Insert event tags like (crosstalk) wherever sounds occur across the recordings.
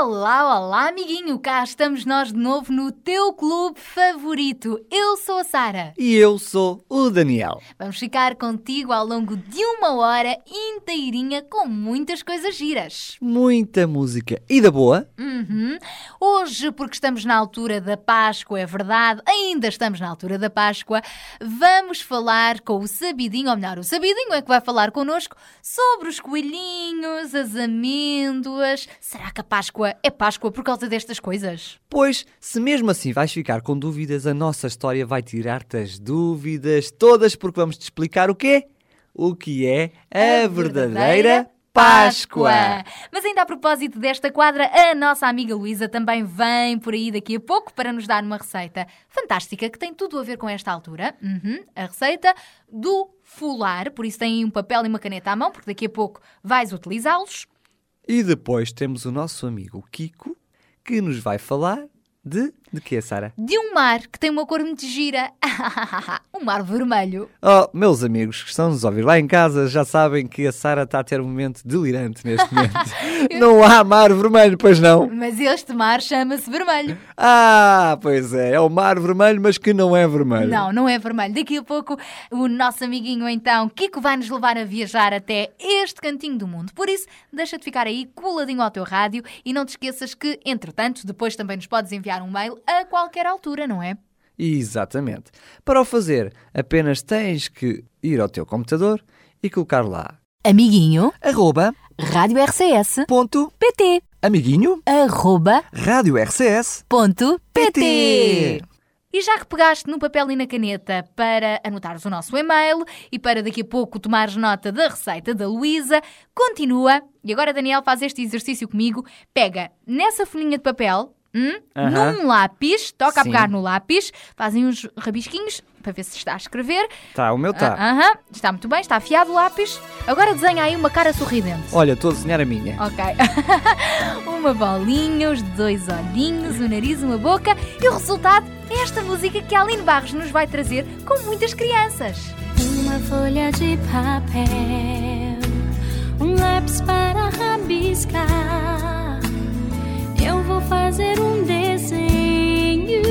Olá, olá, amiguinho. Cá estamos nós de novo no teu clube favorito. Eu sou a Sara. E eu sou o Daniel. Vamos ficar contigo ao longo de uma hora inteirinha com muitas coisas giras. Muita música. E da boa? Uhum. Hoje, porque estamos na altura da Páscoa, é verdade, ainda estamos na altura da Páscoa, vamos falar com o Sabidinho, ou melhor, o Sabidinho é que vai falar connosco sobre os coelhinhos, as amêndoas. Será que a Páscoa é Páscoa por causa destas coisas? Pois, se mesmo assim vais ficar com dúvidas, a nossa história vai tirar-te as dúvidas todas, porque vamos te explicar o quê? O que é a, verdadeira Páscoa. Mas ainda a propósito desta quadra, a nossa amiga Luísa também vem por aí daqui a pouco para nos dar uma receita fantástica que tem tudo a ver com esta altura. Uhum, a receita do fular, por isso tem um papel e uma caneta à mão, porque daqui a pouco vais utilizá-los. E depois temos o nosso amigo Kiko, que nos vai falar de... De quê, Sara? De um mar que tem uma cor muito gira. (laughs) um mar vermelho. Oh, meus amigos que estão-nos a ouvir lá em casa já sabem que a Sara está a ter um momento delirante neste momento. (laughs) não há mar vermelho, pois não? Mas este mar chama-se vermelho. Ah, pois é, é o mar vermelho, mas que não é vermelho. Não, não é vermelho. Daqui a pouco o nosso amiguinho então, Kiko, vai nos levar a viajar até este cantinho do mundo. Por isso, deixa-te ficar aí coladinho ao teu rádio e não te esqueças que, entretanto, depois também nos podes enviar um mail a qualquer altura, não é? Exatamente. Para o fazer, apenas tens que ir ao teu computador e colocar lá Amiguinho, arroba Rádio RCS, ponto PT. amiguinho Arroba, rádio RCS ponto, PT. PT. E já que pegaste no papel e na caneta para anotares o nosso e-mail e para daqui a pouco tomares nota da receita da Luísa, continua. E agora, Daniel, faz este exercício comigo. Pega nessa folhinha de papel, hum, num lápis, toca a Sim. pegar no lápis, fazem uns rabisquinhos para ver se está a escrever. Tá, o meu tá. Ah, Aham, está muito bem, está afiado o lápis. Agora desenha aí uma cara sorridente. Olha, estou a desenhar a minha. Ok. (laughs) uma bolinha, os dois olhinhos, o nariz, uma boca e o resultado é esta música que a Aline Barros nos vai trazer com muitas crianças. Uma folha de papel, um lápis para rabiscar. Eu vou fazer um desenho,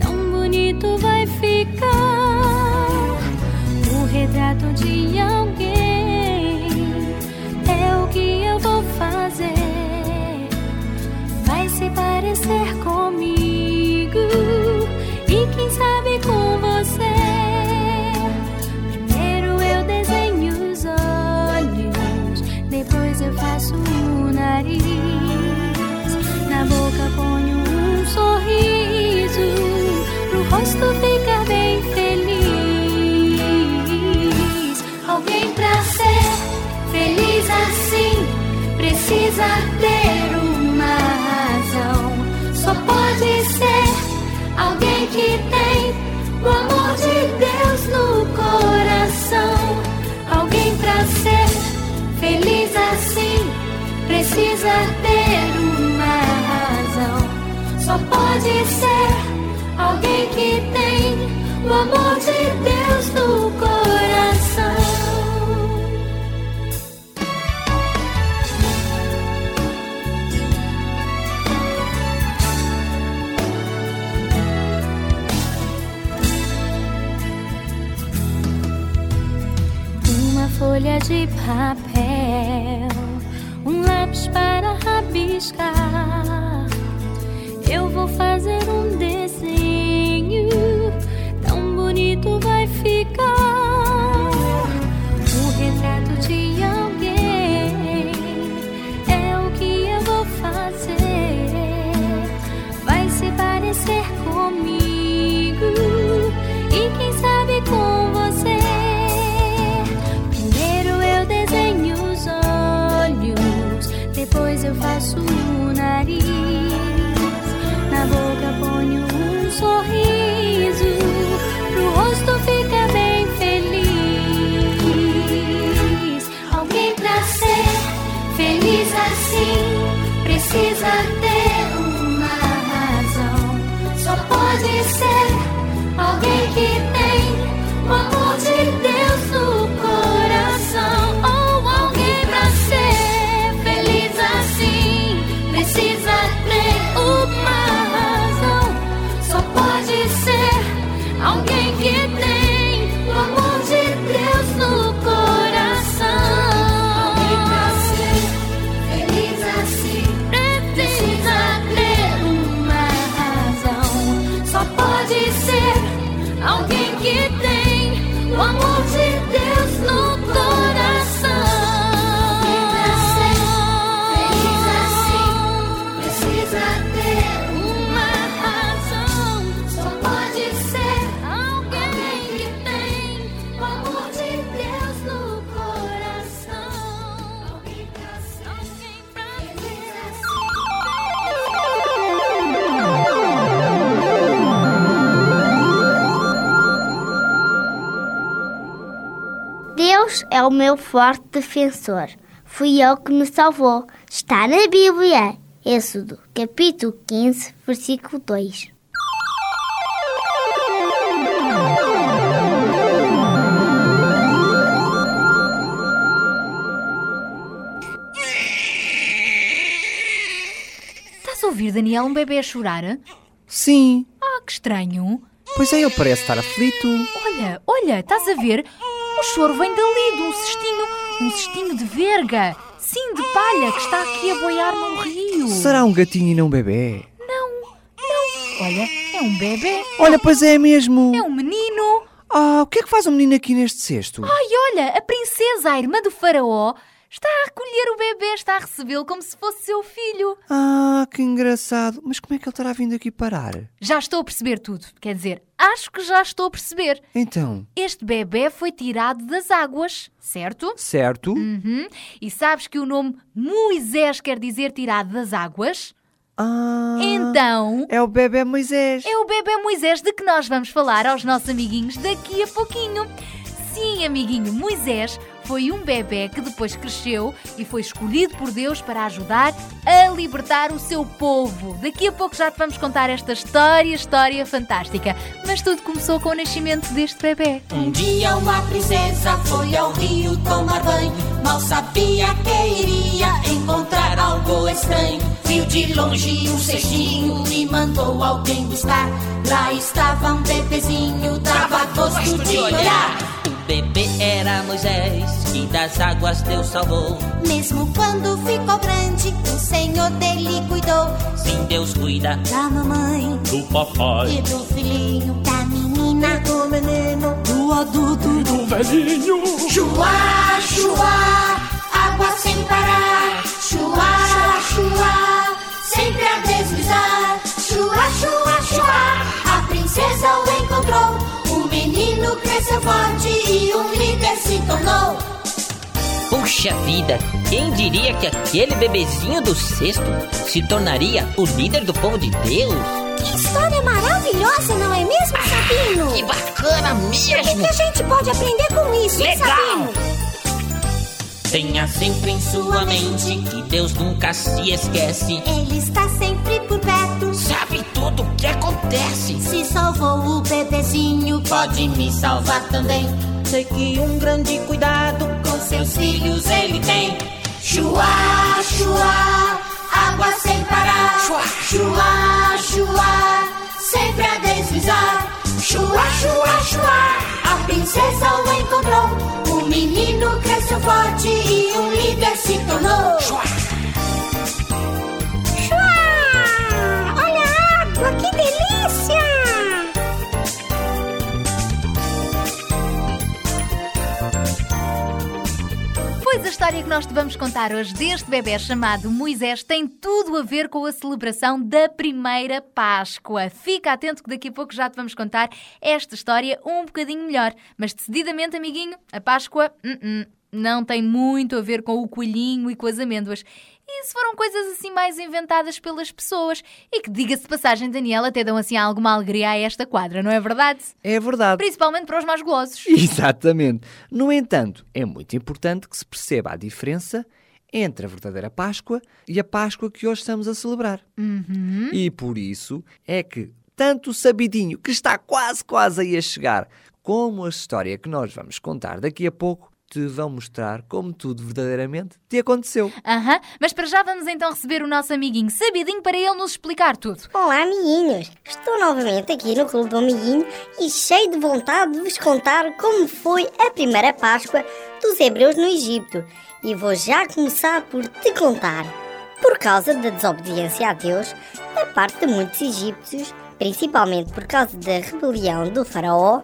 tão bonito vai ficar. O retrato de alguém é o que eu vou fazer. Vai se parecer comigo precisa ter uma razão. Só pode ser alguém que tem o amor de Deus no coração. Alguém pra ser feliz assim precisa ter uma razão. Só pode ser alguém que tem o amor de Deus no coração. Rabiscar. Meu forte defensor. Fui eu que me salvou. Está na Bíblia. Êxodo, capítulo 15, versículo 2. Estás a ouvir, Daniel, um bebê a chorar? Sim. Ah, que estranho. Pois é, ele parece estar aflito. Olha, olha, estás a ver? O choro vem dali, de um cestinho, um cestinho de verga. Sim, de palha, que está aqui a boiar num rio. Será um gatinho e não um bebê? Não, não. Olha, é um bebê. Olha, pois é mesmo. É um menino. Ah, o que é que faz um menino aqui neste cesto? Ai, olha, a princesa, a irmã do faraó, está a recolher o bebê, está a recebê-lo como se fosse seu filho. Ah, que engraçado. Mas como é que ele terá vindo aqui parar? Já estou a perceber tudo. Quer dizer, acho que já estou a perceber. Então, Este bebê foi tirado das águas, certo? certo? Uhum. E sabes que o nome Moisés quer dizer tirado das águas? Ah, Então, é o bebê Moisés. é o bebê Moisés de que nós vamos falar aos nossos amiguinhos daqui a pouquinho. Sim, amiguinho, Moisés foi um bebê que depois cresceu e foi escolhido por Deus para ajudar a libertar o seu povo. Daqui a pouco já te vamos contar esta história, história fantástica. Mas tudo começou com o nascimento deste bebê. Um dia uma princesa foi ao rio tomar banho. Mal sabia que iria encontrar algo estranho. Viu de longe um cestinho e mandou alguém buscar. Lá estava um bebezinho, dava gosto de olhar. Bebê era Moisés, que das águas Deus salvou. Mesmo quando ficou grande, o Senhor dele cuidou. Sim, Deus cuida Da mamãe do papai. e do filhinho, da menina, do menino, do adulto e do velhinho. Chua, chua, água sem parar. Chua, chua, sempre a deslizar. Chua, chua, chua, a princesa. O cresceu forte e um líder se tornou. Puxa vida, quem diria que aquele bebezinho do cesto se tornaria o líder do povo de Deus? Que história maravilhosa, não é mesmo, Sabino? Que bacana O que mesmo! a gente pode aprender com isso, hein, Legal. Sabino? Tenha sempre em sua mente que Deus nunca se esquece. Ele está sempre por perto. Sabe tudo o que acontece. Se salvou o bebezinho, pode me salvar também. Sei que um grande cuidado Com seus filhos ele tem. Chua, chua, água sem parar. Chua. chua, chua, sempre a deslizar. Chua, chua, chua, a princesa o encontrou. O menino cresceu forte e um líder se tornou. Chua. História que nós te vamos contar hoje deste bebê chamado Moisés tem tudo a ver com a celebração da primeira Páscoa. Fica atento que daqui a pouco já te vamos contar esta história um bocadinho melhor. Mas decididamente, amiguinho, a Páscoa uh -uh, não tem muito a ver com o coelhinho e com as amêndoas. Isso foram coisas assim mais inventadas pelas pessoas e que, diga-se de passagem, Daniela, até dão assim alguma alegria a esta quadra, não é verdade? É verdade. Principalmente para os mais golosos. (laughs) Exatamente. No entanto, é muito importante que se perceba a diferença entre a verdadeira Páscoa e a Páscoa que hoje estamos a celebrar. Uhum. E por isso é que tanto o sabidinho, que está quase, quase aí a chegar, como a história que nós vamos contar daqui a pouco, te vão mostrar como tudo verdadeiramente te aconteceu. Aham, mas para já vamos então receber o nosso amiguinho Sabidinho para ele nos explicar tudo. Olá, amiguinhos! Estou novamente aqui no Clube do Amiguinho e cheio de vontade de vos contar como foi a primeira Páscoa dos Hebreus no Egito. E vou já começar por te contar. Por causa da desobediência a Deus da parte de muitos egípcios, principalmente por causa da rebelião do faraó,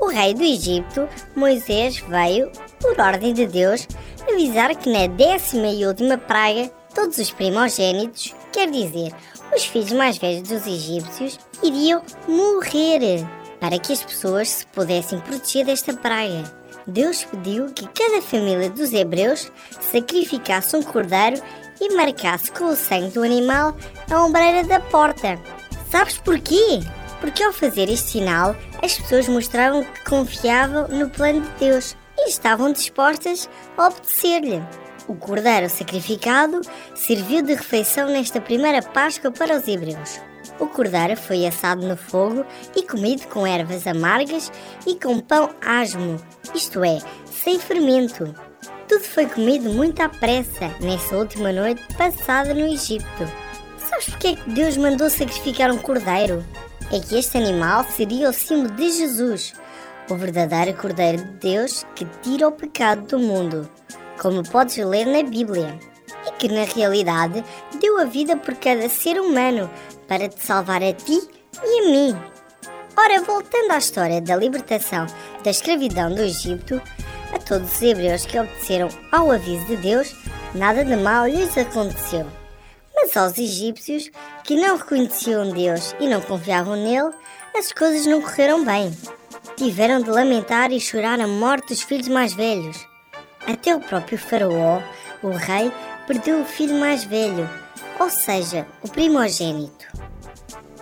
o rei do Egito, Moisés, veio, por ordem de Deus, avisar que na décima e última praga, todos os primogênitos, quer dizer, os filhos mais velhos dos egípcios, iriam morrer, para que as pessoas se pudessem proteger desta praga. Deus pediu que cada família dos hebreus sacrificasse um cordeiro e marcasse com o sangue do animal a ombreira da porta. Sabes porquê? Porque ao fazer este sinal, as pessoas mostravam que confiavam no plano de Deus e estavam dispostas a obedecer-lhe. O cordeiro sacrificado serviu de refeição nesta primeira Páscoa para os hebreus. O cordeiro foi assado no fogo e comido com ervas amargas e com pão asmo, isto é, sem fermento. Tudo foi comido muito à pressa nessa última noite passada no Egito. Sabes porque é que Deus mandou sacrificar um cordeiro? É que este animal seria o símbolo de Jesus, o verdadeiro Cordeiro de Deus que tira o pecado do mundo, como podes ler na Bíblia, e que na realidade deu a vida por cada ser humano para te salvar a ti e a mim. Ora, voltando à história da libertação da escravidão do Egito, a todos os hebreus que obedeceram ao aviso de Deus, nada de mal lhes aconteceu. Mas aos egípcios, que não reconheciam Deus e não confiavam nele, as coisas não correram bem. Tiveram de lamentar e chorar a morte dos filhos mais velhos. Até o próprio Faraó, o rei, perdeu o filho mais velho, ou seja, o primogênito.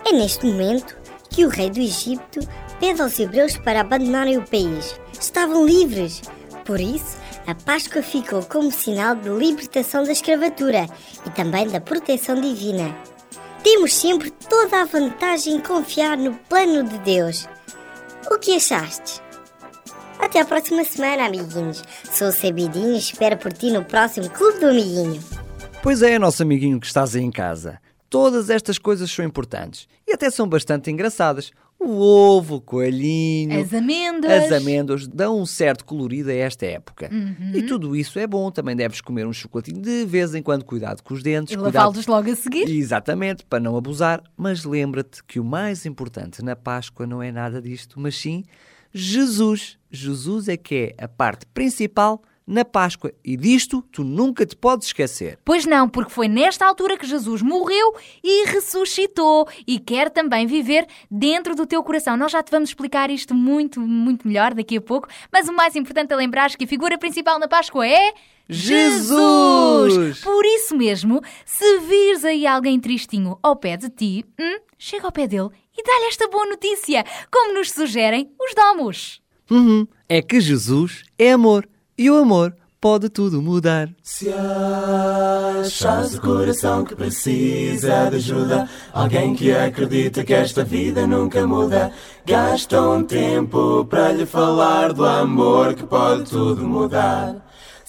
É neste momento que o rei do Egito pede aos hebreus para abandonarem o país. Estavam livres. Por isso, a Páscoa ficou como sinal de libertação da escravatura e também da proteção divina. Temos sempre toda a vantagem em confiar no plano de Deus. O que achaste? Até a próxima semana, amiguinhos. Sou o Sabidinho e espero por ti no próximo Clube do Amiguinho. Pois é, nosso amiguinho que estás aí em casa. Todas estas coisas são importantes e até são bastante engraçadas. O ovo, o coelhinho, As amêndoas. as amêndoas dão um certo colorido a esta época. Uhum. E tudo isso é bom. Também deves comer um chocolatinho de vez em quando. Cuidado com os dentes. E lavá-los logo a seguir. Exatamente, para não abusar. Mas lembra-te que o mais importante na Páscoa não é nada disto, mas sim Jesus. Jesus é que é a parte principal na Páscoa. E disto tu nunca te podes esquecer. Pois não, porque foi nesta altura que Jesus morreu e ressuscitou e quer também viver dentro do teu coração. Nós já te vamos explicar isto muito, muito melhor daqui a pouco, mas o mais importante é lembrar que a figura principal na Páscoa é. Jesus! Por isso mesmo, se vires aí alguém tristinho ao pé de ti, hum, chega ao pé dele e dá-lhe esta boa notícia, como nos sugerem os domos. Uhum, é que Jesus é amor. E o amor pode tudo mudar. Se achas o coração que precisa de ajuda, alguém que acredita que esta vida nunca muda, gasta um tempo para lhe falar do amor que pode tudo mudar.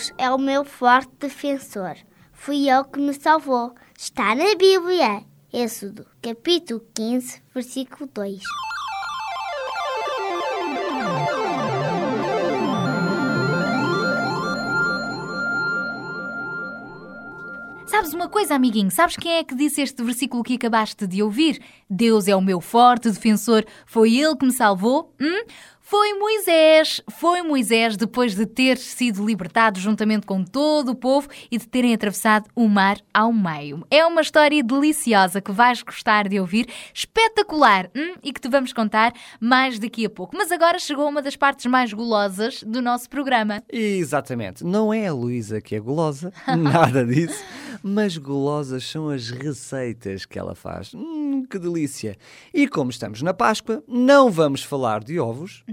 Deus é o meu forte defensor. Fui ele que me salvou. Está na Bíblia. Êxodo, capítulo 15, versículo 2. Sabes uma coisa, amiguinho? Sabes quem é que disse este versículo que acabaste de ouvir? Deus é o meu forte defensor. Foi ele que me salvou? Hum? Foi Moisés, foi Moisés depois de ter sido libertado juntamente com todo o povo e de terem atravessado o mar ao meio. É uma história deliciosa que vais gostar de ouvir, espetacular hum? e que te vamos contar mais daqui a pouco. Mas agora chegou uma das partes mais golosas do nosso programa. Exatamente. Não é a Luísa que é golosa, (laughs) nada disso, mas golosas são as receitas que ela faz. Hum, que delícia! E como estamos na Páscoa, não vamos falar de ovos.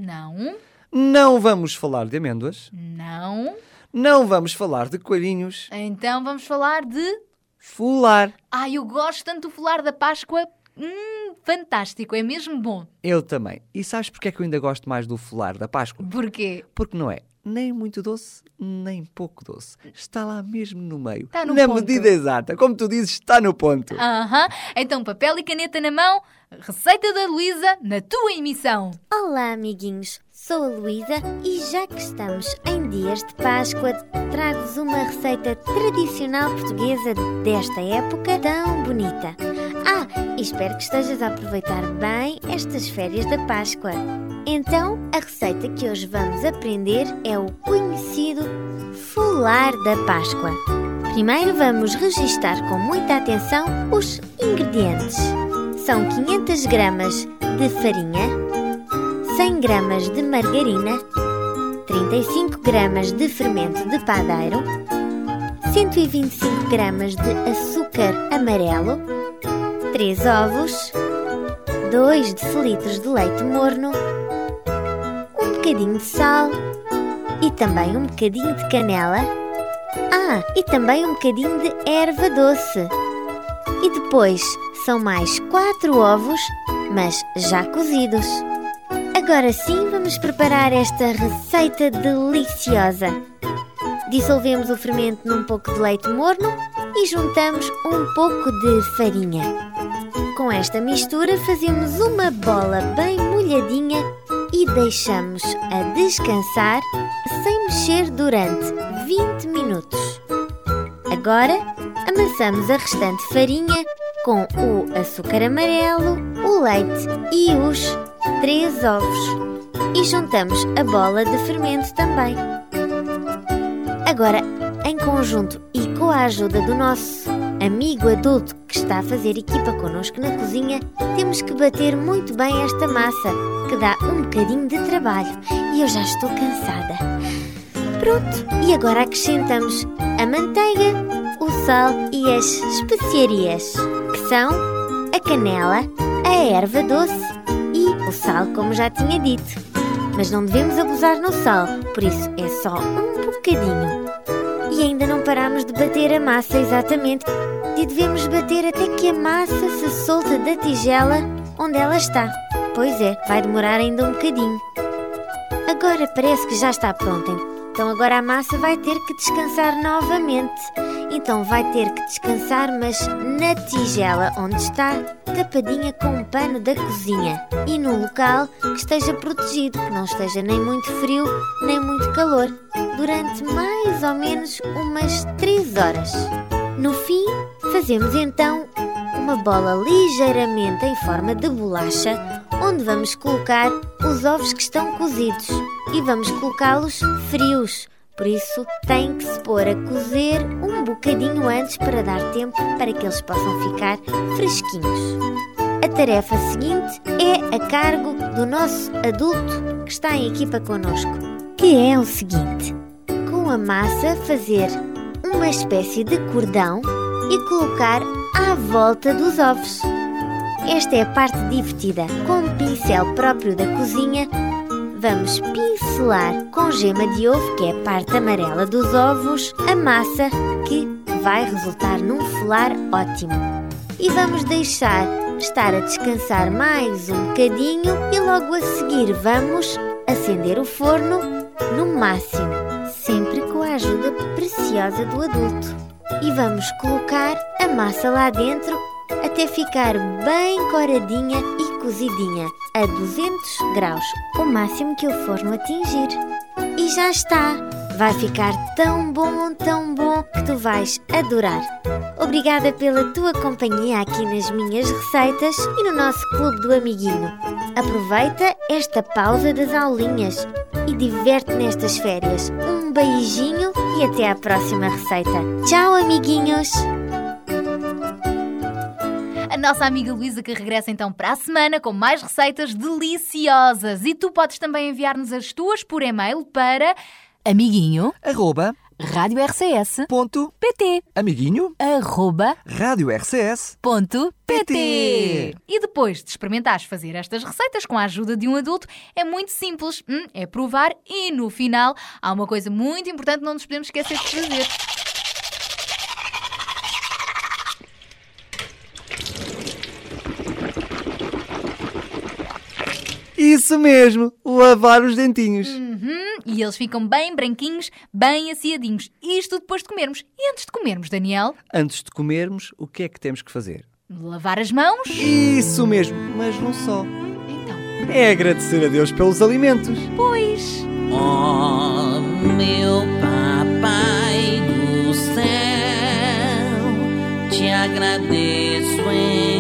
Não vamos falar de amêndoas. Não. Não vamos falar de coelhinhos. Então vamos falar de. Fular. Ai, eu gosto tanto do fular da Páscoa. Hum, fantástico, é mesmo bom. Eu também. E sabes porque é que eu ainda gosto mais do fular da Páscoa? Porquê? Porque não é nem muito doce, nem pouco doce. Está lá mesmo no meio. Está no na ponto. medida exata. Como tu dizes, está no ponto. Aham. Então, papel e caneta na mão, receita da Luísa na tua emissão. Olá, amiguinhos. Sou a Luísa e já que estamos em dias de Páscoa, trago-vos uma receita tradicional portuguesa desta época tão bonita. Ah, e espero que estejas a aproveitar bem estas férias da Páscoa. Então, a receita que hoje vamos aprender é o conhecido fular da Páscoa. Primeiro vamos registar com muita atenção os ingredientes. São 500 gramas de farinha, 100 gramas de margarina, 35 gramas de fermento de padeiro, 125 gramas de açúcar amarelo, 3 ovos, 2 decilitros de leite morno, um bocadinho de sal e também um bocadinho de canela. Ah, e também um bocadinho de erva doce. E depois são mais 4 ovos, mas já cozidos. Agora sim vamos preparar esta receita deliciosa. Dissolvemos o fermento num pouco de leite morno e juntamos um pouco de farinha. Com esta mistura fazemos uma bola bem molhadinha e deixamos a descansar sem mexer durante 20 minutos. Agora amassamos a restante farinha com o açúcar amarelo, o leite e os 3 ovos e juntamos a bola de fermento também. Agora, em conjunto e com a ajuda do nosso amigo adulto que está a fazer equipa connosco na cozinha, temos que bater muito bem esta massa, que dá um bocadinho de trabalho e eu já estou cansada. Pronto, e agora acrescentamos a manteiga, o sal e as especiarias, são a canela, a erva doce e o sal, como já tinha dito. Mas não devemos abusar no sal, por isso é só um bocadinho. E ainda não paramos de bater a massa exatamente. E devemos bater até que a massa se solta da tigela onde ela está. Pois é, vai demorar ainda um bocadinho. Agora parece que já está pronta. Então agora a massa vai ter que descansar novamente. Então vai ter que descansar, mas na tigela onde está, tapadinha com um pano da cozinha e num local que esteja protegido, que não esteja nem muito frio nem muito calor, durante mais ou menos umas 3 horas. No fim, fazemos então uma bola ligeiramente em forma de bolacha, onde vamos colocar os ovos que estão cozidos e vamos colocá-los frios. Por isso, tem que se pôr a cozer um bocadinho antes para dar tempo para que eles possam ficar fresquinhos. A tarefa seguinte é a cargo do nosso adulto que está em equipa connosco, que é o seguinte: com a massa fazer uma espécie de cordão e colocar à volta dos ovos. Esta é a parte divertida. Com um pincel próprio da cozinha, vamos pincelar com gema de ovo, que é a parte amarela dos ovos, a massa que vai resultar num folar ótimo. E vamos deixar estar a descansar mais um bocadinho e logo a seguir vamos acender o forno no máximo, sempre com a ajuda preciosa do adulto. E vamos colocar a massa lá dentro até ficar bem coradinha e cozidinha a 200 graus, o máximo que o forno atingir. E já está! Vai ficar tão bom, tão bom que tu vais adorar. Obrigada pela tua companhia aqui nas minhas receitas e no nosso Clube do Amiguinho. Aproveita esta pausa das aulinhas e diverte nestas férias. Um beijinho e até à próxima receita. Tchau, amiguinhos! A nossa amiga Luísa que regressa então para a semana com mais receitas deliciosas. E tu podes também enviar-nos as tuas por e-mail para amiguinho arroba rádio RCS ponto pt amiguinho arroba rádio RCS ponto PT. E depois de experimentares fazer estas receitas com a ajuda de um adulto, é muito simples. Hum, é provar e no final há uma coisa muito importante que não nos podemos esquecer de fazer. Isso mesmo, lavar os dentinhos. Uhum, e eles ficam bem branquinhos, bem aciadinhos. Isto depois de comermos. E antes de comermos, Daniel? Antes de comermos, o que é que temos que fazer? Lavar as mãos? Isso mesmo, mas não só. Então. É agradecer a Deus pelos alimentos. Pois. Oh, meu papai do céu, te agradeço em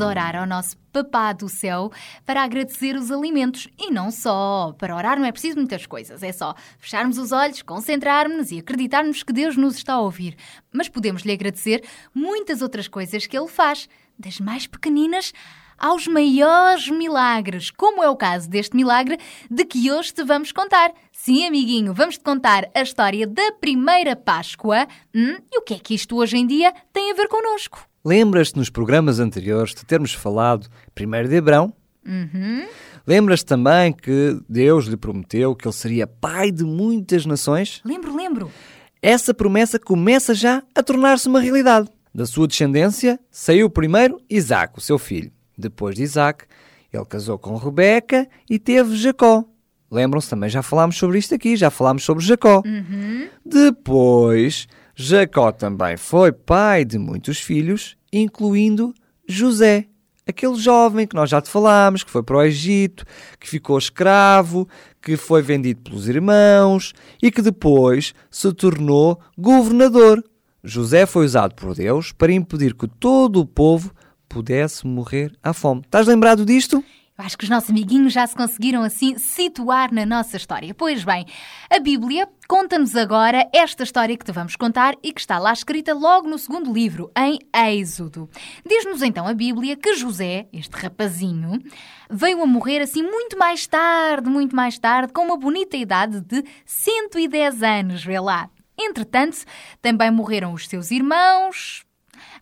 orar ao nosso Papá do Céu para agradecer os alimentos. E não só. Para orar não é preciso muitas coisas. É só fecharmos os olhos, concentrarmos e acreditarmos que Deus nos está a ouvir. Mas podemos lhe agradecer muitas outras coisas que Ele faz, das mais pequeninas aos maiores milagres, como é o caso deste milagre de que hoje te vamos contar. Sim, amiguinho, vamos te contar a história da primeira Páscoa. Hum, e o que é que isto hoje em dia tem a ver connosco? Lembras-te nos programas anteriores de termos falado primeiro de Abrão, Uhum. Lembras também que Deus lhe prometeu que ele seria pai de muitas nações? Lembro, lembro. Essa promessa começa já a tornar-se uma realidade. Da sua descendência saiu primeiro Isaac, o seu filho. Depois de Isaac, ele casou com Rebeca e teve Jacó. Lembram-se também, já falámos sobre isto aqui, já falámos sobre Jacó. Uhum. Depois, Jacó também foi pai de muitos filhos, incluindo José, aquele jovem que nós já te falámos, que foi para o Egito, que ficou escravo, que foi vendido pelos irmãos e que depois se tornou governador. José foi usado por Deus para impedir que todo o povo pudesse morrer à fome. Estás lembrado disto? Eu acho que os nossos amiguinhos já se conseguiram assim situar na nossa história. Pois bem, a Bíblia conta-nos agora esta história que te vamos contar e que está lá escrita logo no segundo livro, em Êxodo. Diz-nos então a Bíblia que José, este rapazinho, veio a morrer assim muito mais tarde, muito mais tarde, com uma bonita idade de 110 anos, vê lá. Entretanto, também morreram os seus irmãos,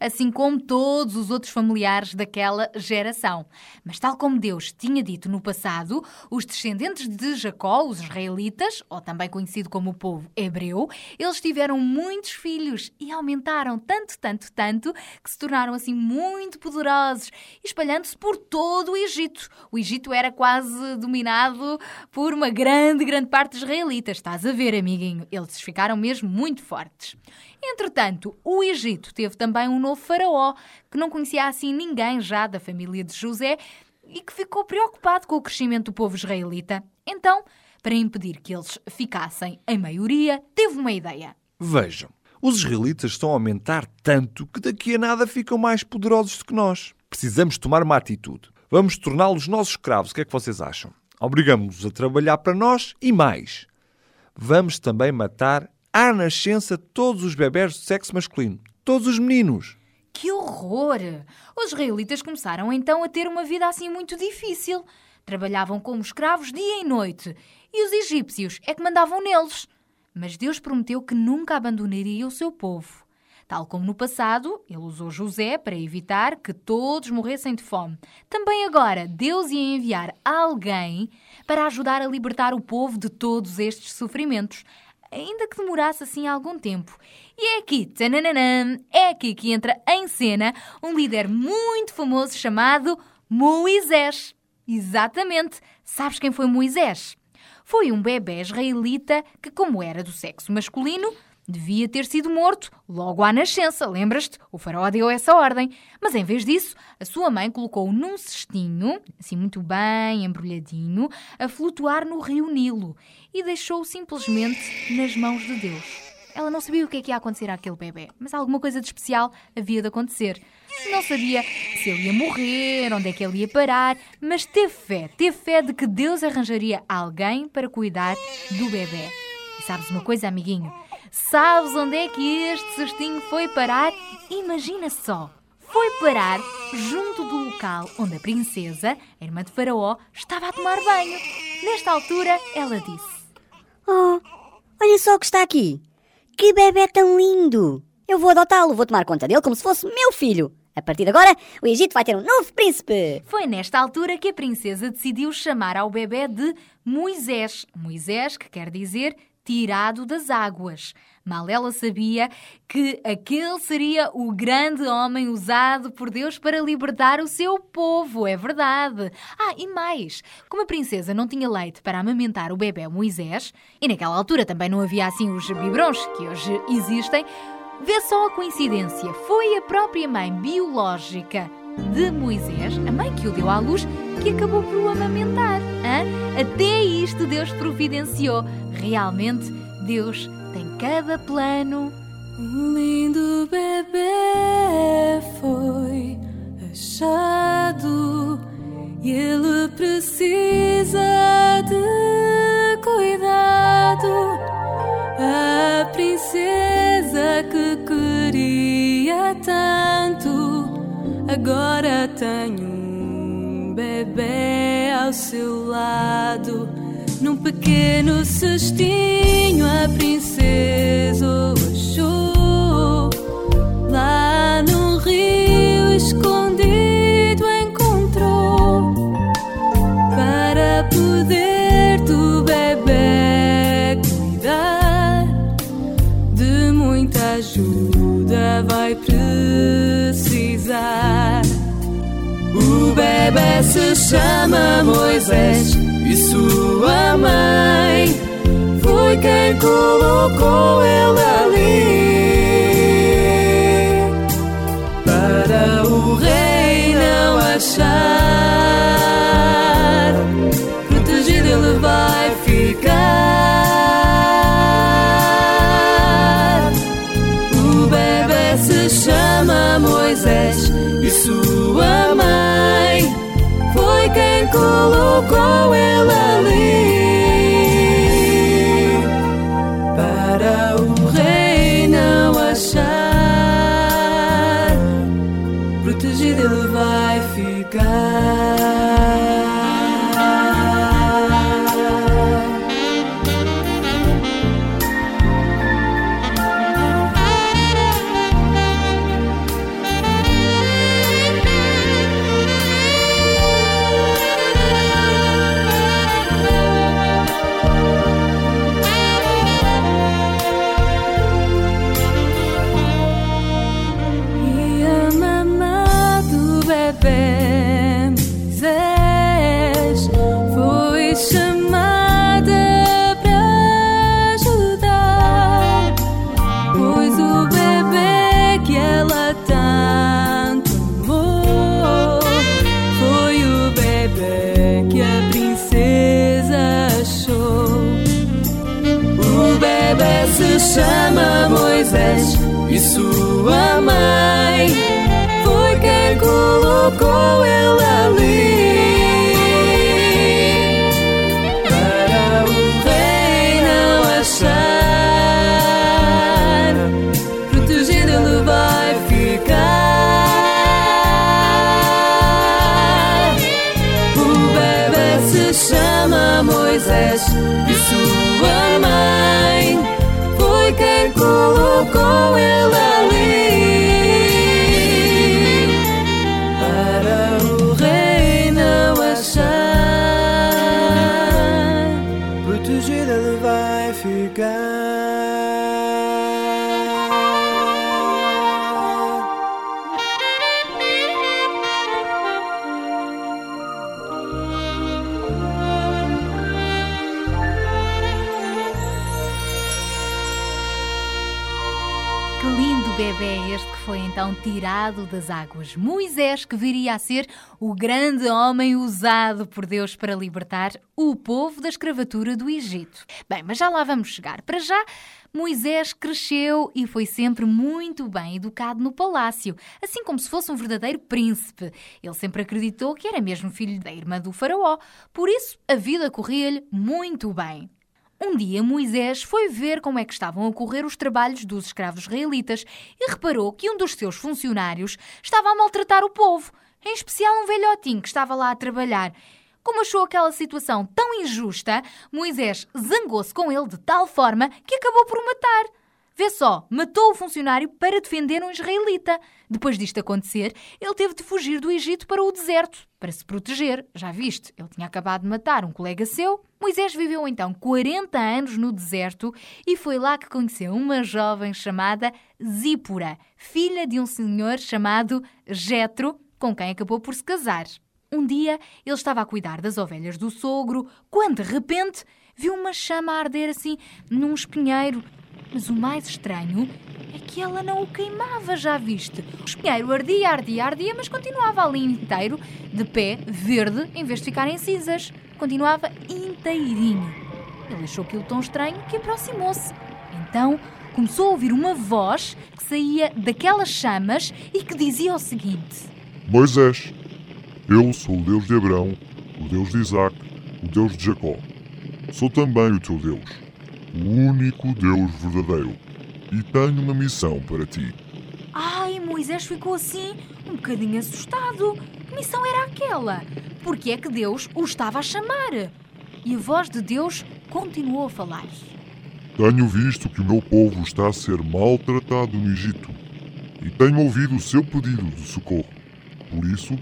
assim como todos os outros familiares daquela geração. Mas, tal como Deus tinha dito no passado, os descendentes de Jacó, os israelitas, ou também conhecido como o povo hebreu, eles tiveram muitos filhos e aumentaram tanto, tanto, tanto, que se tornaram assim muito poderosos, espalhando-se por todo o Egito. O Egito era quase dominado por uma grande, grande parte dos israelitas. Estás a ver, amiguinho? Eles ficaram mesmo muito fortes. Entretanto, o Egito teve também um novo faraó, que não conhecia assim ninguém já da família de José e que ficou preocupado com o crescimento do povo israelita. Então, para impedir que eles ficassem em maioria, teve uma ideia. Vejam, os israelitas estão a aumentar tanto que daqui a nada ficam mais poderosos do que nós. Precisamos tomar uma atitude. Vamos torná-los nossos escravos. O que é que vocês acham? Obrigamos-los a trabalhar para nós e mais. Vamos também matar à nascença todos os bebés do sexo masculino. Todos os meninos. Que horror! Os israelitas começaram então a ter uma vida assim muito difícil. Trabalhavam como escravos dia e noite e os egípcios é que mandavam neles. Mas Deus prometeu que nunca abandonaria o seu povo. Tal como no passado, ele usou José para evitar que todos morressem de fome. Também agora, Deus ia enviar alguém para ajudar a libertar o povo de todos estes sofrimentos ainda que demorasse assim algum tempo. E é aqui, tananana, é aqui que entra em cena um líder muito famoso chamado Moisés. Exatamente. Sabes quem foi Moisés? Foi um bebê israelita que, como era do sexo masculino, devia ter sido morto logo à nascença, lembras-te? O faraó deu essa ordem. Mas em vez disso, a sua mãe colocou-o num cestinho, assim muito bem embrulhadinho, a flutuar no rio Nilo e deixou-o simplesmente nas mãos de Deus. Ela não sabia o que é que ia acontecer àquele bebê, mas alguma coisa de especial havia de acontecer. Não sabia se ele ia morrer, onde é que ele ia parar, mas teve fé, teve fé de que Deus arranjaria alguém para cuidar do bebê. E sabes uma coisa, amiguinho? Sabes onde é que este cestinho foi parar? Imagina só! Foi parar junto do local onde a princesa, a irmã de Faraó, estava a tomar banho. Nesta altura, ela disse: Oh, olha só o que está aqui! Que bebê tão lindo! Eu vou adotá-lo, vou tomar conta dele como se fosse meu filho. A partir de agora, o Egito vai ter um novo príncipe. Foi nesta altura que a princesa decidiu chamar ao bebê de Moisés. Moisés, que quer dizer tirado das águas. Mal ela sabia que aquele seria o grande homem usado por Deus para libertar o seu povo, é verdade. Ah, e mais, como a princesa não tinha leite para amamentar o bebê Moisés, e naquela altura também não havia assim os biberons que hoje existem, vê só a coincidência, foi a própria mãe biológica de Moisés, a mãe que o deu à luz, que acabou por o amamentar. Até isto Deus providenciou. Realmente, Deus tem cada plano. Um lindo bebê foi achado e ele precisa de cuidado. A princesa que queria tanto agora um bebê ao seu lado, num pequeno cestinho a princesa Oxô, lá num rio escondido encontrou para poder do bebê cuidar de muita ajuda vai precisar bebê se chama Moisés e sua mãe foi quem colocou ele ali para o rei não achar. Protegido ele vai ficar. Foi quem grande homem usado por Deus para libertar o povo da escravatura do Egito. Bem, mas já lá vamos chegar. Para já, Moisés cresceu e foi sempre muito bem educado no palácio, assim como se fosse um verdadeiro príncipe. Ele sempre acreditou que era mesmo filho da irmã do faraó, por isso a vida corria-lhe muito bem. Um dia Moisés foi ver como é que estavam a correr os trabalhos dos escravos israelitas e reparou que um dos seus funcionários estava a maltratar o povo, em especial um velhotinho que estava lá a trabalhar. Como achou aquela situação tão injusta, Moisés zangou-se com ele de tal forma que acabou por o matar. Vê só, matou o funcionário para defender um israelita. Depois disto acontecer, ele teve de fugir do Egito para o deserto, para se proteger. Já viste, ele tinha acabado de matar um colega seu. Moisés viveu então 40 anos no deserto e foi lá que conheceu uma jovem chamada Zípora, filha de um senhor chamado Jetro, com quem acabou por se casar. Um dia ele estava a cuidar das ovelhas do sogro, quando de repente viu uma chama arder assim num espinheiro. Mas o mais estranho é que ela não o queimava, já viste? O espinheiro ardia, ardia, ardia, mas continuava ali inteiro, de pé, verde, em vez de ficar em cinzas. Continuava inteirinho. Ele achou aquilo tão estranho que aproximou-se. Então começou a ouvir uma voz que saía daquelas chamas e que dizia o seguinte: Moisés, eu sou o Deus de Abraão, o Deus de Isaac, o Deus de Jacó. Sou também o teu Deus, o único Deus verdadeiro, e tenho uma missão para ti. Ai, Moisés ficou assim, um bocadinho assustado. Que missão era aquela? Porque é que Deus o estava a chamar? E a voz de Deus continuou a falar. Tenho visto que o meu povo está a ser maltratado no Egito e tenho ouvido o seu pedido de socorro. Por isso,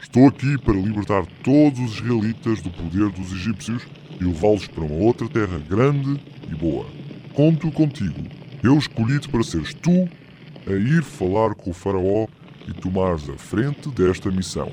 estou aqui para libertar todos os israelitas do poder dos egípcios e levá-los para uma outra terra grande e boa. Conto contigo. Eu escolhi-te para seres tu a ir falar com o Faraó e tomares a frente desta missão.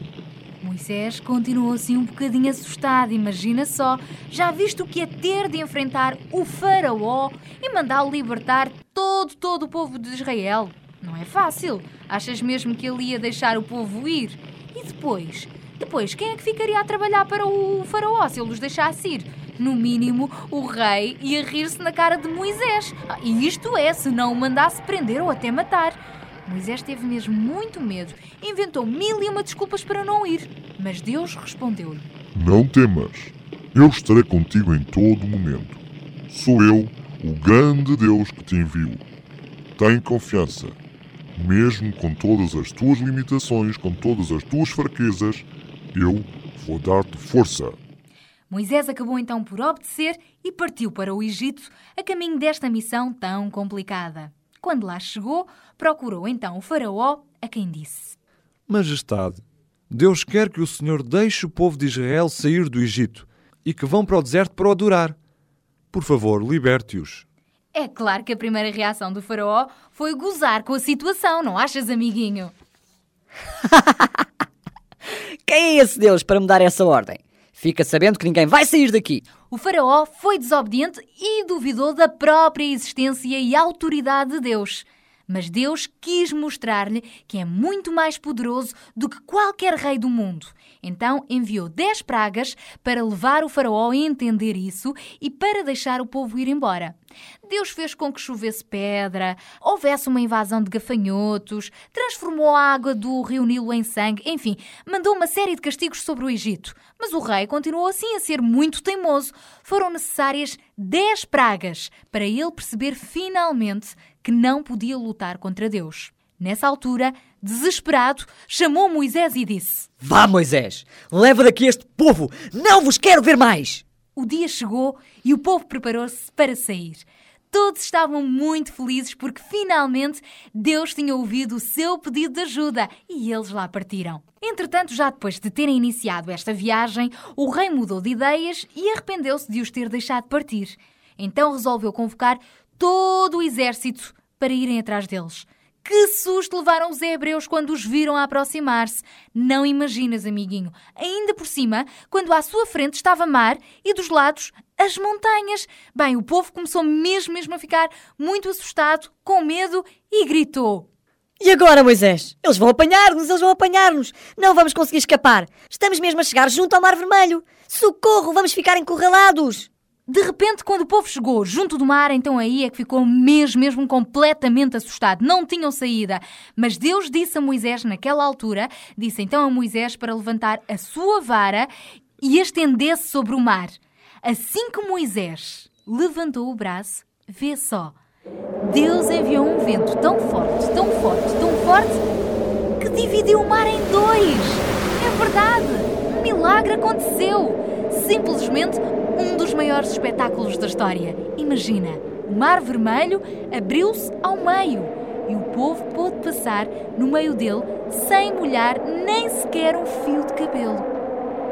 Moisés continuou assim um bocadinho assustado, imagina só. Já visto o que é ter de enfrentar o faraó e mandá-lo libertar todo, todo o povo de Israel? Não é fácil. Achas mesmo que ele ia deixar o povo ir? E depois? Depois, quem é que ficaria a trabalhar para o faraó se ele os deixasse ir? No mínimo, o rei ia rir-se na cara de Moisés. Ah, E isto é, se não o mandasse prender ou até matar. Moisés teve mesmo muito medo inventou mil e uma desculpas para não ir. Mas Deus respondeu-lhe: Não temas, eu estarei contigo em todo momento. Sou eu, o grande Deus que te envio. Tem confiança. Mesmo com todas as tuas limitações, com todas as tuas fraquezas, eu vou dar-te força. Moisés acabou então por obedecer e partiu para o Egito a caminho desta missão tão complicada. Quando lá chegou, procurou então o Faraó, a quem disse: Majestade, Deus quer que o Senhor deixe o povo de Israel sair do Egito e que vão para o deserto para o adorar. Por favor, liberte-os. É claro que a primeira reação do Faraó foi gozar com a situação, não achas, amiguinho? (laughs) Quem é esse Deus para me dar essa ordem? Fica sabendo que ninguém vai sair daqui. O Faraó foi desobediente e duvidou da própria existência e autoridade de Deus. Mas Deus quis mostrar-lhe que é muito mais poderoso do que qualquer rei do mundo. Então enviou dez pragas para levar o Faraó a entender isso e para deixar o povo ir embora. Deus fez com que chovesse pedra, houvesse uma invasão de gafanhotos, transformou a água do rio Nilo em sangue, enfim, mandou uma série de castigos sobre o Egito. Mas o rei continuou assim a ser muito teimoso. Foram necessárias dez pragas para ele perceber finalmente que não podia lutar contra Deus. Nessa altura, desesperado, chamou Moisés e disse: Vá, Moisés, leva daqui este povo. Não vos quero ver mais. O dia chegou e o povo preparou-se para sair. Todos estavam muito felizes porque finalmente Deus tinha ouvido o seu pedido de ajuda e eles lá partiram. Entretanto, já depois de terem iniciado esta viagem, o rei mudou de ideias e arrependeu-se de os ter deixado partir. Então resolveu convocar todo o exército para irem atrás deles. Que susto levaram os hebreus quando os viram a aproximar-se. Não imaginas, amiguinho. Ainda por cima, quando à sua frente estava mar e dos lados as montanhas. Bem, o povo começou mesmo, mesmo a ficar muito assustado, com medo e gritou. E agora, Moisés? Eles vão apanhar-nos, eles vão apanhar-nos. Não vamos conseguir escapar. Estamos mesmo a chegar junto ao Mar Vermelho. Socorro, vamos ficar encurralados. De repente, quando o povo chegou junto do mar, então aí é que ficou mesmo, mesmo completamente assustado. Não tinham saída. Mas Deus disse a Moisés naquela altura, disse então a Moisés para levantar a sua vara e estendesse sobre o mar. Assim que Moisés levantou o braço, vê só. Deus enviou um vento tão forte, tão forte, tão forte, que dividiu o mar em dois. É verdade! Um milagre aconteceu! Simplesmente um dos maiores espetáculos da história. Imagina, o Mar Vermelho abriu-se ao meio e o povo pôde passar no meio dele sem molhar nem sequer um fio de cabelo.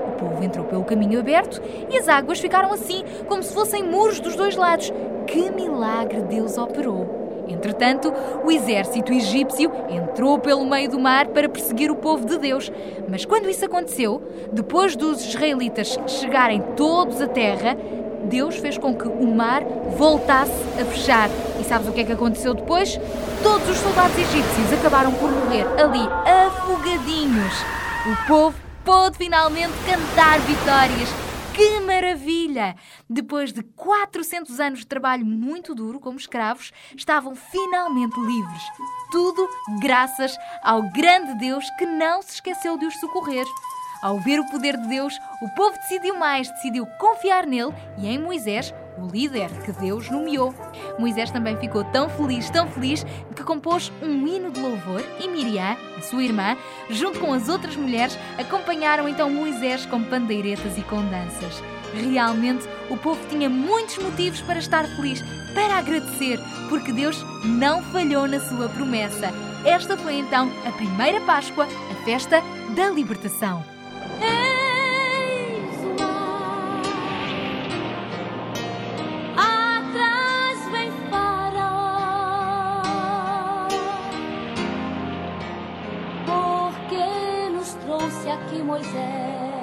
O povo entrou pelo caminho aberto e as águas ficaram assim, como se fossem muros dos dois lados. Que milagre Deus operou! Entretanto, o exército egípcio entrou pelo meio do mar para perseguir o povo de Deus. Mas quando isso aconteceu, depois dos israelitas chegarem todos à terra, Deus fez com que o mar voltasse a fechar. E sabes o que é que aconteceu depois? Todos os soldados egípcios acabaram por morrer ali, afogadinhos. O povo pôde finalmente cantar vitórias. Que maravilha! Depois de 400 anos de trabalho muito duro como escravos, estavam finalmente livres. Tudo graças ao grande Deus que não se esqueceu de os socorrer. Ao ver o poder de Deus, o povo decidiu mais, decidiu confiar nele e em Moisés, o líder que Deus nomeou. Moisés também ficou tão feliz, tão feliz, que compôs um hino de louvor e Miriam, a sua irmã, junto com as outras mulheres, acompanharam então Moisés com pandeiretas e com danças. Realmente, o povo tinha muitos motivos para estar feliz, para agradecer, porque Deus não falhou na sua promessa. Esta foi então a primeira Páscoa, a festa da libertação. Aqui Moisés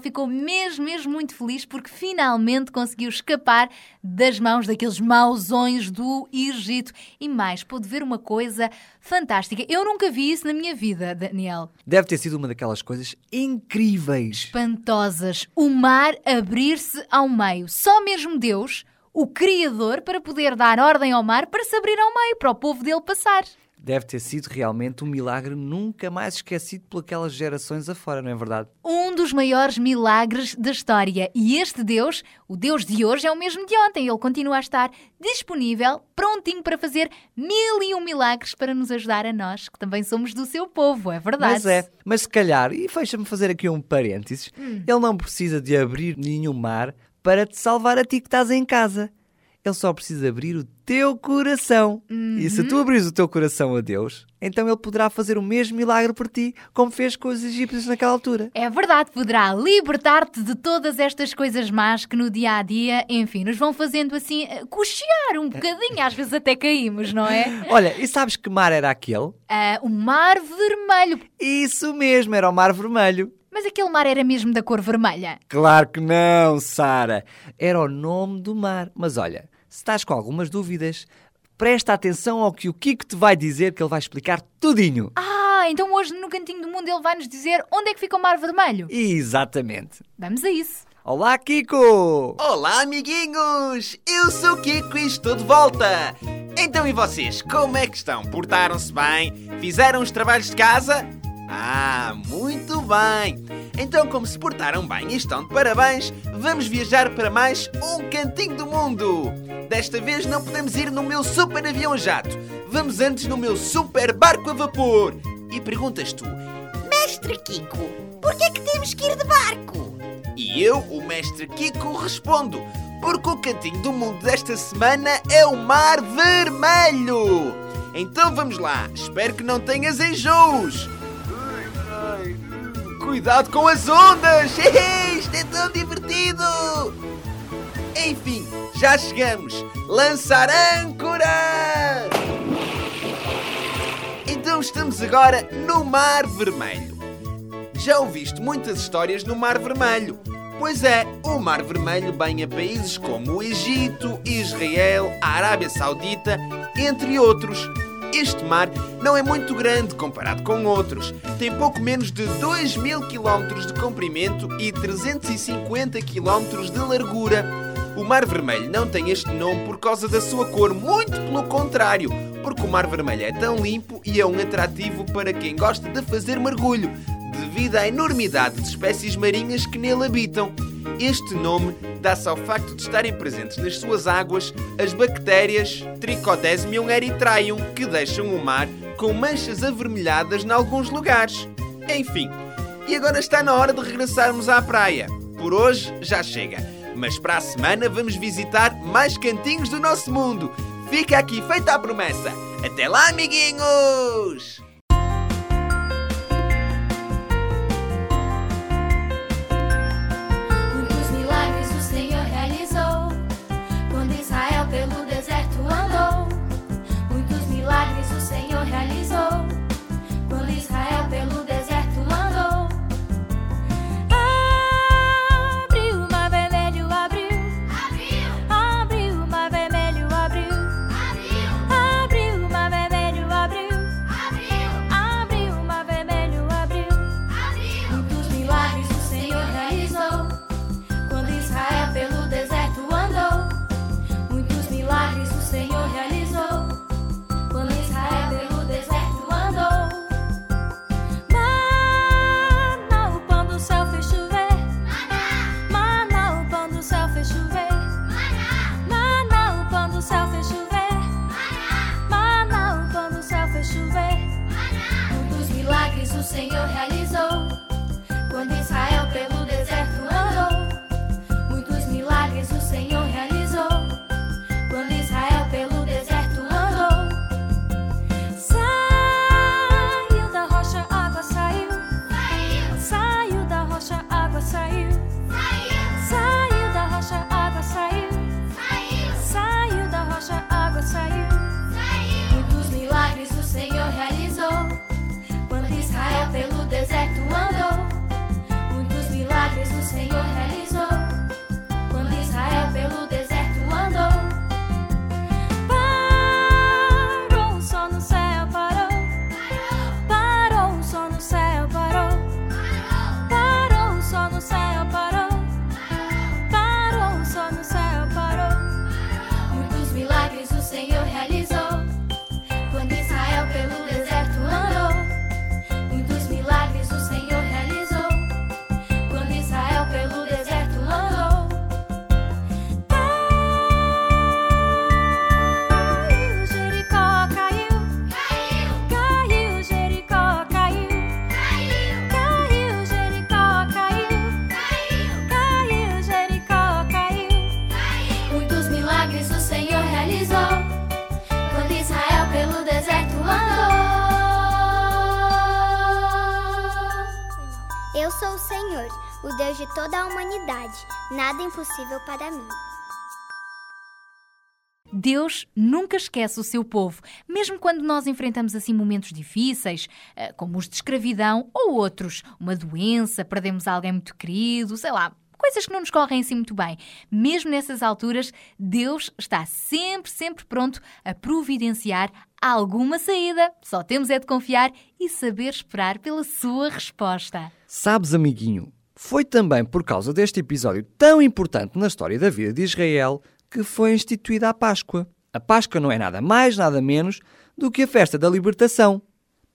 ficou mesmo, mesmo muito feliz porque finalmente conseguiu escapar das mãos daqueles mauzões do Egito. E mais, pôde ver uma coisa fantástica. Eu nunca vi isso na minha vida, Daniel. Deve ter sido uma daquelas coisas incríveis. Espantosas. O mar abrir-se ao meio. Só mesmo Deus, o Criador, para poder dar ordem ao mar para se abrir ao meio, para o povo dele passar. Deve ter sido realmente um milagre nunca mais esquecido por aquelas gerações afora, não é verdade? Um dos maiores milagres da história. E este Deus, o Deus de hoje, é o mesmo de ontem. Ele continua a estar disponível, prontinho para fazer mil e um milagres para nos ajudar a nós, que também somos do seu povo, é verdade? Mas é, mas se calhar, e deixa-me fazer aqui um parênteses, Hum. ele não precisa de abrir nenhum mar para te salvar a ti que estás em casa. Ele só precisa abrir o teu coração. E se Uhum. tu abris o teu coração a Deus, então ele poderá fazer o mesmo milagre por ti, como fez com os egípcios naquela altura. É verdade, poderá libertar-te de todas estas coisas más que no dia a dia, enfim, nos vão fazendo assim eh, cochear um bocadinho, às vezes até caímos, não é? (laughs) Olha, e sabes que mar era aquele? Ah, o mar vermelho. Isso mesmo, era o mar vermelho. Mas aquele mar era mesmo da cor vermelha. Claro que não, Sara. Era o nome do mar. Mas olha, se estás com algumas dúvidas, presta atenção ao que o Kiko te vai dizer, que ele vai explicar tudinho. Ah, então hoje no Cantinho do Mundo ele vai nos dizer onde é que fica o mar vermelho. Exatamente. Vamos a isso. Olá, Kiko! Olá, amiguinhos! Eu sou o Kiko e estou de volta! Então, e vocês, como é que estão? Portaram-se bem? Fizeram os trabalhos de casa? Ah, muito bem! Então, como se portaram bem e estão de parabéns, vamos viajar para mais um cantinho do mundo! Desta vez não podemos ir no meu super avião jato. Vamos antes no meu super barco a vapor. E perguntas tu, Mestre Kiko, por que é que temos que ir de barco? E eu, o mestre Kiko, respondo: porque o cantinho do mundo desta semana é o Mar Vermelho! Então vamos lá, espero que não tenhas enjoos! Cuidado com as ondas! (laughs) Isto é tão divertido! Enfim, já chegamos! Lançar âncora! Então estamos agora no Mar Vermelho. Já ouviste muitas histórias no Mar Vermelho. Pois é, o Mar Vermelho banha países como o Egito, Israel, a Arábia Saudita, entre outros. Este mar não é muito grande comparado com outros. Tem pouco menos de 2 mil quilómetros de comprimento e 350 quilómetros de largura. O Mar Vermelho não tem este nome por causa da sua cor, muito pelo contrário, porque o Mar Vermelho é tão limpo e é um atrativo para quem gosta de fazer mergulho, devido à enormidade de espécies marinhas que nele habitam. Este nome dá-se ao facto de estarem presentes nas suas águas as bactérias Trichodesmium erythraeum, que deixam o mar com manchas avermelhadas em alguns lugares. Enfim, e agora está na hora de regressarmos à praia. Por hoje já chega, mas para a semana vamos visitar mais cantinhos do nosso mundo. Fica aqui feita a promessa. Até lá, amiguinhos! Senhor realizou. Nada impossível para mim. Deus nunca esquece o seu povo, mesmo quando nós enfrentamos assim momentos difíceis, eh, como os de escravidão ou outros, uma doença, perdemos alguém muito querido, sei lá, coisas que não nos correm assim muito bem. Mesmo nessas alturas, Deus está sempre, sempre pronto a providenciar alguma saída. Só temos é de confiar e saber esperar pela sua resposta. Sabes, amiguinho, foi também por causa deste episódio tão importante na história da vida de Israel que foi instituída a Páscoa. A Páscoa não é nada mais, nada menos do que a festa da libertação.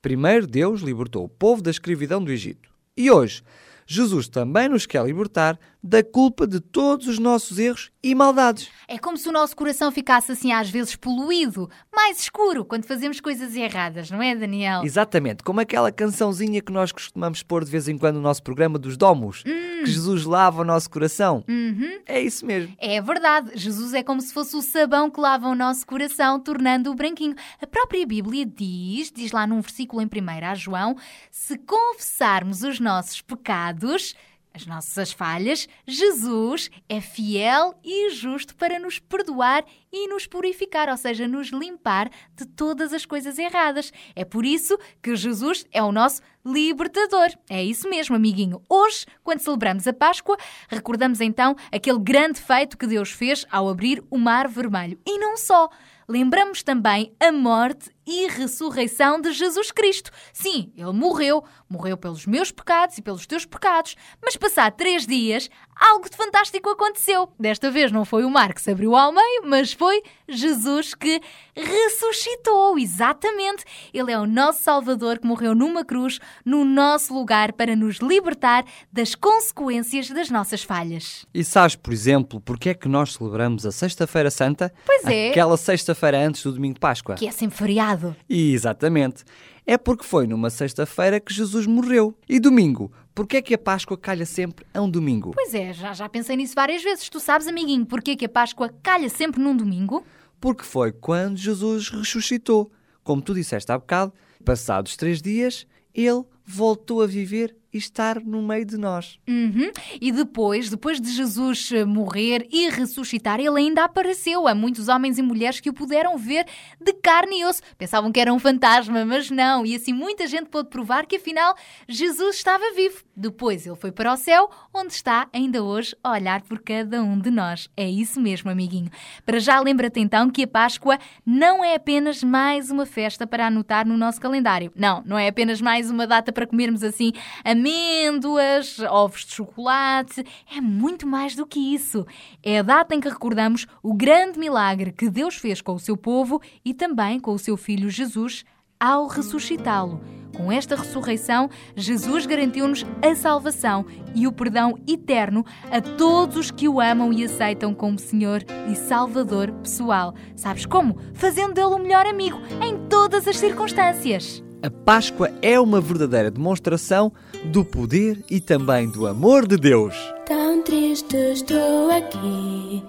Primeiro Deus libertou o povo da escravidão do Egito. E hoje, Jesus também nos quer libertar da culpa de todos os nossos erros e maldades. É como se o nosso coração ficasse assim às vezes poluído, mais escuro, quando fazemos coisas erradas, não é, Daniel? Exatamente, como aquela cançãozinha que nós costumamos pôr de vez em quando no nosso programa dos Domos, que Jesus lava o nosso coração. Uhum. É isso mesmo. É verdade, Jesus é como se fosse o sabão que lava o nosso coração, tornando-o branquinho. A própria Bíblia diz, diz lá num versículo em 1 a João, se confessarmos os nossos pecados, as nossas falhas, Jesus é fiel e justo para nos perdoar e nos purificar, ou seja, nos limpar de todas as coisas erradas. É por isso que Jesus é o nosso libertador. É isso mesmo, amiguinho. Hoje, quando celebramos a Páscoa, recordamos então aquele grande feito que Deus fez ao abrir o Mar Vermelho. E não só. Lembramos também a morte e ressurreição de Jesus Cristo. Sim, ele morreu, morreu pelos meus pecados e pelos teus pecados, mas passado três dias, algo de fantástico aconteceu. Desta vez não foi o mar que se abriu ao meio, mas foi Jesus que ressuscitou. Exatamente. Ele é o nosso Salvador que morreu numa cruz, no nosso lugar, para nos libertar das consequências das nossas falhas. E sabes, por exemplo, porque é que nós celebramos a Sexta-feira Santa? Pois é. Aquela sexta-feira antes do domingo de Páscoa. Que é sempre feriado. Exatamente. É porque foi numa sexta-feira que Jesus morreu. E domingo? Porquê é que a Páscoa calha sempre a um domingo? Pois é, já, já pensei nisso várias vezes. Tu sabes, amiguinho, porquê que a Páscoa calha sempre num domingo? Porque foi quando Jesus ressuscitou. Como tu disseste há bocado, passados três dias, ele voltou a viver e estar no meio de nós. Uhum. E depois, depois de Jesus eh, morrer e ressuscitar, ele ainda apareceu a muitos homens e mulheres que o puderam ver de carne e osso. Pensavam que era um fantasma, mas não. E assim muita gente pôde provar que afinal Jesus estava vivo. Depois ele foi para o céu, onde está ainda hoje a olhar por cada um de nós. É isso mesmo, amiguinho. Para já lembra-te então que a Páscoa não é apenas mais uma festa para anotar no nosso calendário. Não, não é apenas mais uma data para comermos assim amêndoas, ovos de chocolate. É muito mais do que isso. É a data em que recordamos o grande milagre que Deus fez com o seu povo e também com o seu filho Jesus ao ressuscitá-lo. Com esta ressurreição, Jesus garantiu-nos a salvação e o perdão eterno a todos os que o amam e aceitam como Senhor e Salvador pessoal. Sabes como? Fazendo dele o melhor amigo em todas as circunstâncias. A Páscoa é uma verdadeira demonstração do poder e também do amor de Deus. Tão triste estou aqui,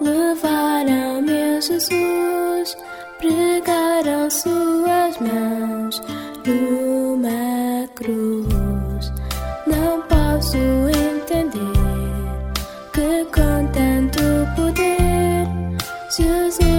levaram-me Jesus, pregaram suas mãos numa cruz. Não posso entender que com tanto poder Jesus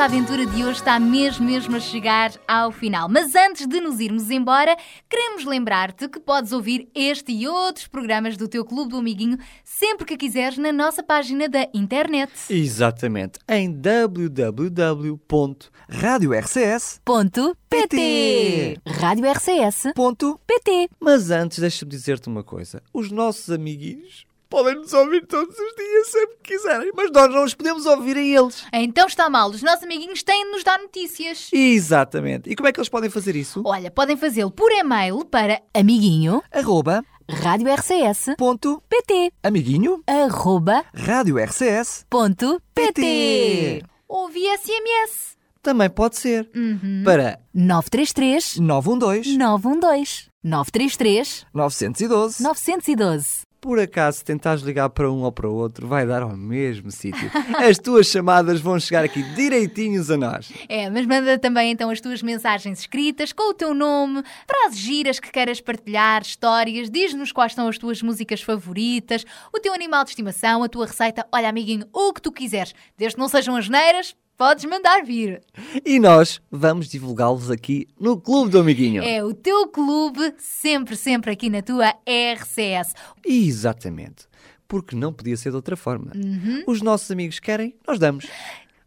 nossa aventura de hoje está mesmo, mesmo a chegar ao final. Mas antes de nos irmos embora, queremos lembrar-te que podes ouvir este e outros programas do teu Clube do Amiguinho sempre que quiseres na nossa página da internet. Exatamente, em www.radiorcs.pt Rádio RCS. PT. Mas antes, deixa-me dizer-te uma coisa. Os nossos amiguinhos podem nos ouvir todos os dias, sempre que quiserem, mas nós não os podemos ouvir a eles. Então está mal, os nossos amiguinhos têm de nos dar notícias. Exatamente. E como é que eles podem fazer isso? Olha, podem fazê-lo por e-mail para amiguinho arroba amiguinho arroba. Ou via SMS. Também pode ser. Uhum. Para 933 912 912 933 912 912. Por acaso, se tentares ligar para um ou para o outro, vai dar ao mesmo sítio. As tuas chamadas vão chegar aqui direitinhos a nós. É, mas manda também então as tuas mensagens escritas com o teu nome, frases giras que queiras partilhar, histórias, diz-nos quais são as tuas músicas favoritas, o teu animal de estimação, a tua receita. Olha, amiguinho, o que tu quiseres, desde que não sejam as neiras, podes mandar vir. E nós vamos divulgá-los aqui no Clube do Amiguinho. É o teu clube, sempre, sempre aqui na tua RCS. Exatamente. Porque não podia ser de outra forma. Uhum. Os nossos amigos querem, nós damos.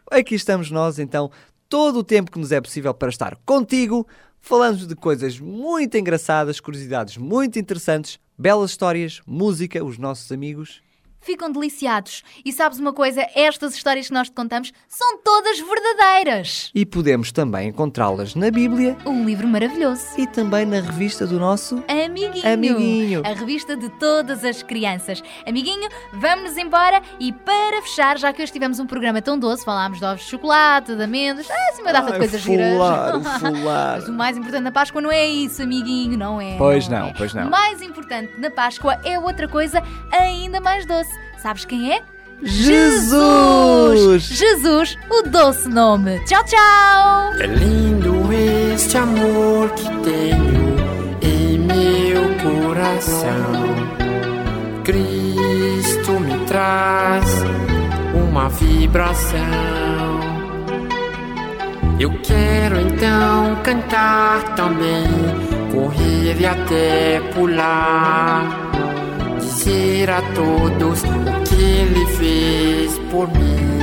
Aqui estamos nós, então, todo o tempo que nos é possível para estar contigo. Falamos de coisas muito engraçadas, curiosidades muito interessantes, belas histórias, música, os nossos amigos. Ficam deliciados. E sabes uma coisa? Estas histórias que nós te contamos são todas verdadeiras. E podemos também encontrá-las na Bíblia Um livro maravilhoso. e também na revista do nosso Amiguinho. Amiguinho. A revista de todas as crianças. Amiguinho, vamos-nos embora e para fechar, já que hoje tivemos um programa tão doce, falámos de ovos de chocolate, de amêndoas, ah, assim uma data de Ai, coisas fular, giras. (laughs) fular. Mas o mais importante na Páscoa não é isso, amiguinho, não é? Pois não, é. pois não. O mais importante na Páscoa é outra coisa ainda mais doce. Sabes quem é? Jesus! Jesus, o doce nome. Tchau, tchau! É lindo este amor que tenho em meu coração. Cristo me traz uma vibração. Eu quero então cantar também, correr e até pular. A todos o que ele fez por mim.